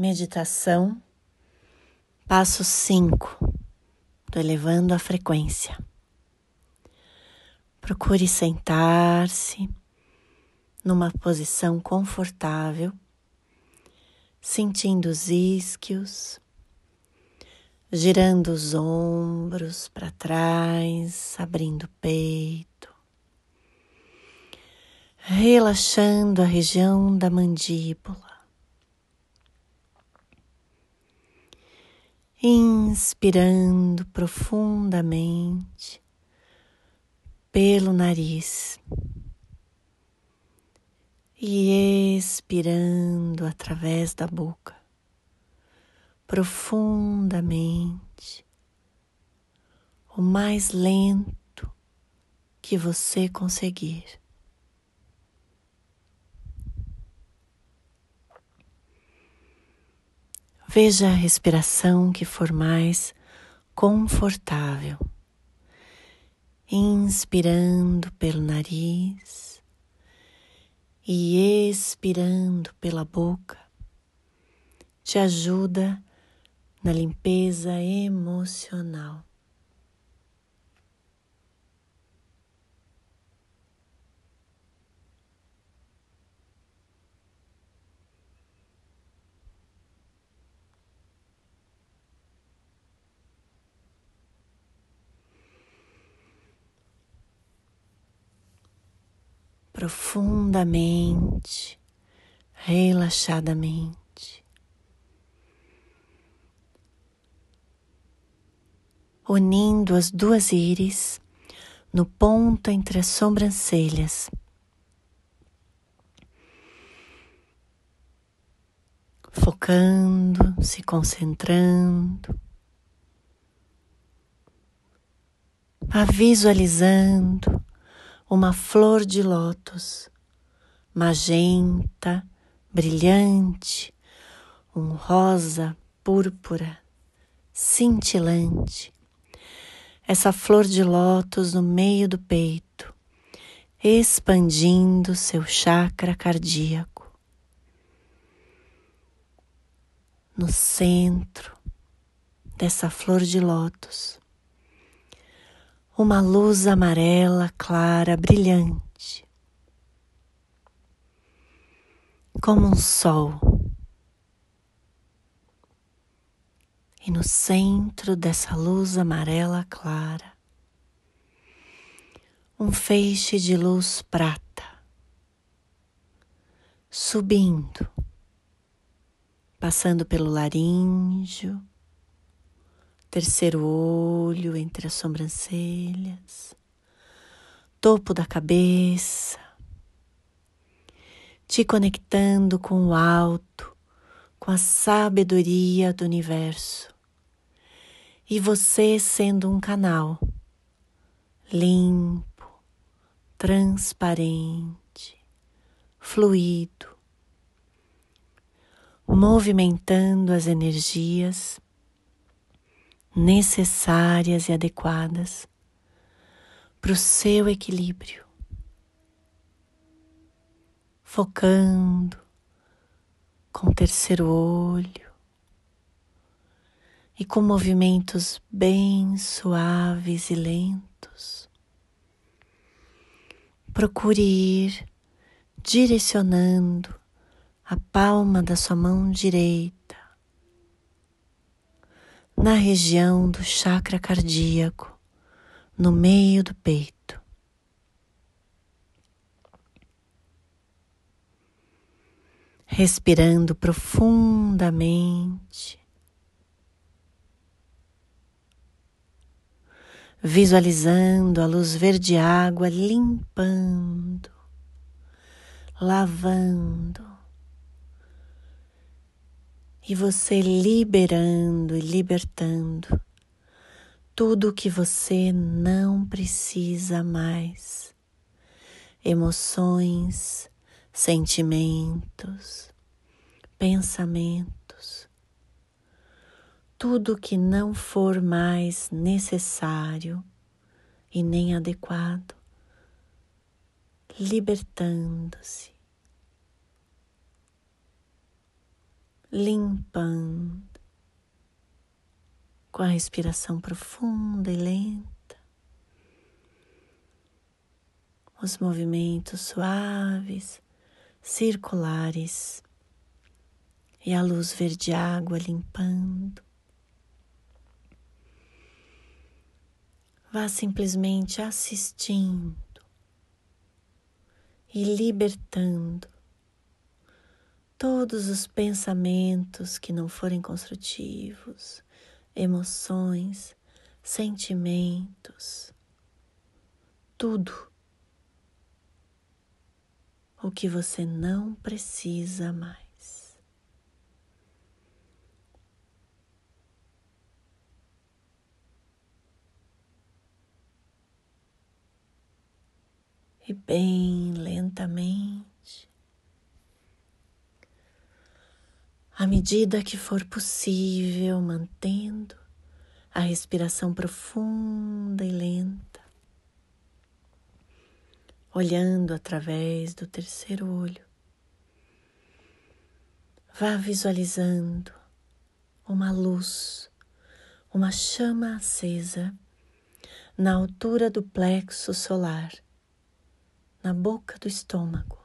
Meditação, passo 5 do Elevando a Frequência. Procure sentar-se numa posição confortável, sentindo os isquios, girando os ombros para trás, abrindo o peito, relaxando a região da mandíbula inspirando profundamente pelo nariz e expirando através da boca profundamente, o mais lento que você conseguir. Veja a respiração que for mais confortável. Inspirando pelo nariz e expirando pela boca, te ajuda na limpeza emocional. Profundamente, relaxadamente. Unindo as duas íris no ponto entre as sobrancelhas. Focando, se concentrando, vá visualizando uma flor de lótus, magenta, brilhante, um rosa púrpura, cintilante. Essa flor de lótus no meio do peito, expandindo seu chakra cardíaco. No centro dessa flor de lótus, uma luz amarela clara, brilhante, como um sol. E no centro dessa luz amarela clara, um feixe de luz prata subindo, passando pelo laríngeo, terceiro olho entre as sobrancelhas, topo da cabeça, te conectando com o alto, com a sabedoria do universo, e você sendo um canal limpo, transparente, fluido, movimentando as energias necessárias e adequadas para o seu equilíbrio, focando com o terceiro olho e com movimentos bem suaves e lentos. Procure ir direcionando a palma da sua mão direita na região do chakra cardíaco, no meio do peito. Respirando profundamente, visualizando a luz verde água limpando, lavando, e você liberando e libertando tudo que você não precisa mais. Emoções, sentimentos, pensamentos, tudo que não for mais necessário e nem adequado, libertando-se limpando com a respiração profunda e lenta, os movimentos suaves, circulares e a luz verde água limpando. Vá simplesmente assistindo e libertando todos os pensamentos que não forem construtivos, emoções, sentimentos, tudo o que você não precisa mais. E bem lentamente, à medida que for possível, mantendo a respiração profunda e lenta, olhando através do terceiro olho. Vá visualizando uma luz, uma chama acesa na altura do plexo solar na boca do estômago.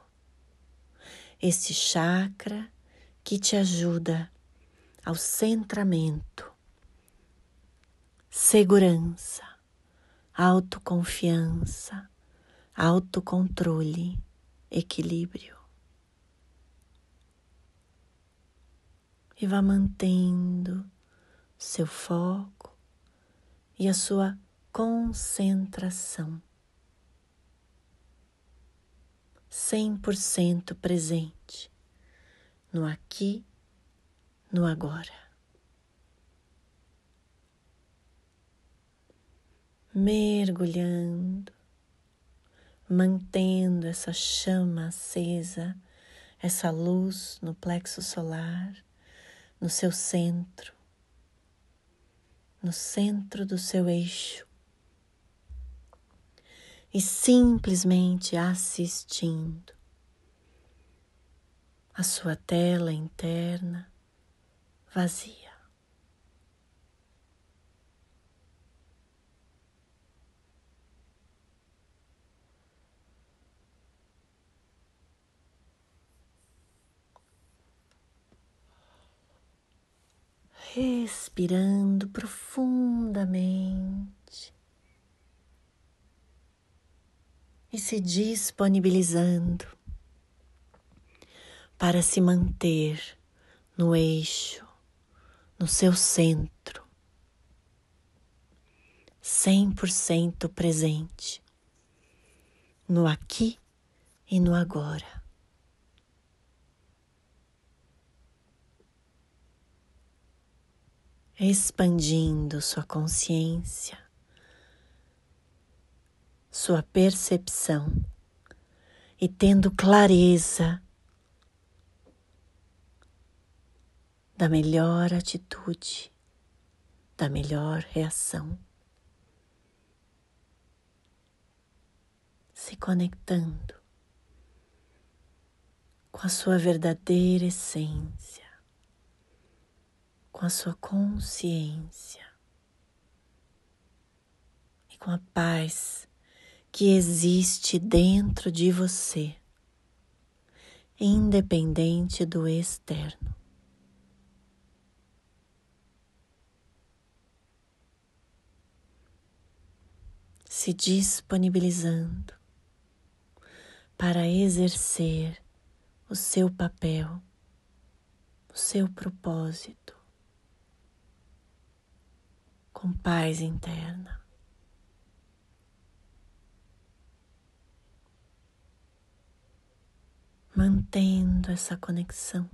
Este chakra que te ajuda ao centramento, segurança, autoconfiança, autocontrole, equilíbrio. E vá mantendo seu foco e a sua concentração 100% presente no aqui, no agora. Mergulhando, mantendo essa chama acesa, essa luz no plexo solar, no seu centro, no centro do seu eixo e simplesmente assistindo a sua tela interna vazia. Respirando profundamente. e se disponibilizando para se manter no eixo, no seu centro, 100% presente, no aqui e no agora. Expandindo sua consciência sua percepção e tendo clareza da melhor atitude, da melhor reação. Se conectando com a sua verdadeira essência, com a sua consciência e com a paz que existe dentro de você, independente do externo. Se disponibilizando para exercer o seu papel, o seu propósito, com paz interna. mantendo essa conexão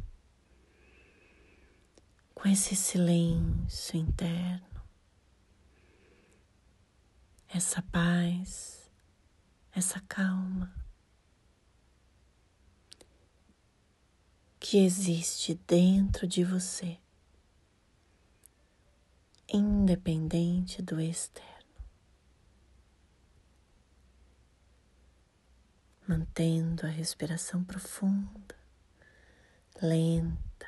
com esse silêncio interno, essa paz, essa calma que existe dentro de você, independente do externo. mantendo a respiração profunda, lenta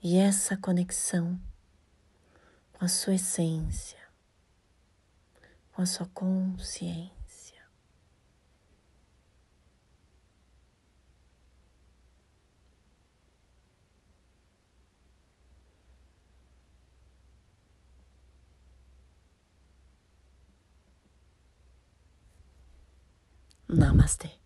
e essa conexão com a sua essência, com a sua consciência. Namaste.